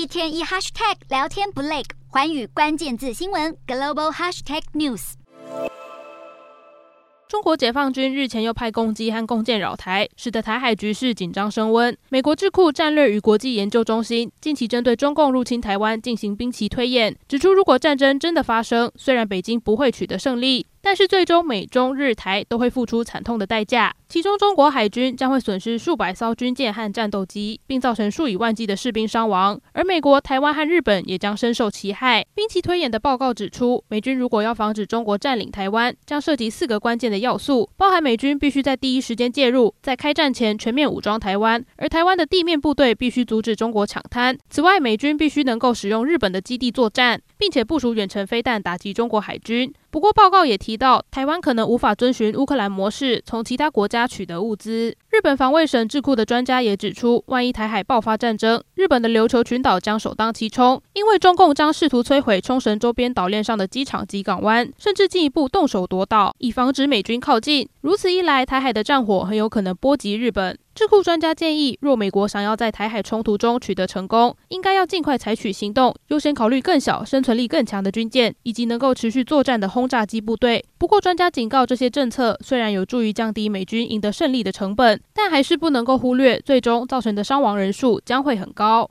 一天一 hashtag 聊天不累，寰宇关键字新闻 global hashtag news。中国解放军日前又派攻击和共舰扰台，使得台海局势紧张升温。美国智库战略与国际研究中心近期针对中共入侵台湾进行兵棋推演，指出如果战争真的发生，虽然北京不会取得胜利。但是最终，美中日台都会付出惨痛的代价。其中，中国海军将会损失数百艘军舰和战斗机，并造成数以万计的士兵伤亡。而美国、台湾和日本也将深受其害。兵棋推演的报告指出，美军如果要防止中国占领台湾，将涉及四个关键的要素，包含美军必须在第一时间介入，在开战前全面武装台湾，而台湾的地面部队必须阻止中国抢滩。此外，美军必须能够使用日本的基地作战，并且部署远程飞弹打击中国海军。不过，报告也提到，台湾可能无法遵循乌克兰模式，从其他国家取得物资。日本防卫省智库的专家也指出，万一台海爆发战争，日本的琉球群岛将首当其冲，因为中共将试图摧毁冲绳周边岛链上的机场及港湾，甚至进一步动手夺岛，以防止美军靠近。如此一来，台海的战火很有可能波及日本。智库专家建议，若美国想要在台海冲突中取得成功，应该要尽快采取行动，优先考虑更小、生存力更强的军舰，以及能够持续作战的轰炸机部队。不过，专家警告，这些政策虽然有助于降低美军赢得胜利的成本，但还是不能够忽略，最终造成的伤亡人数将会很高。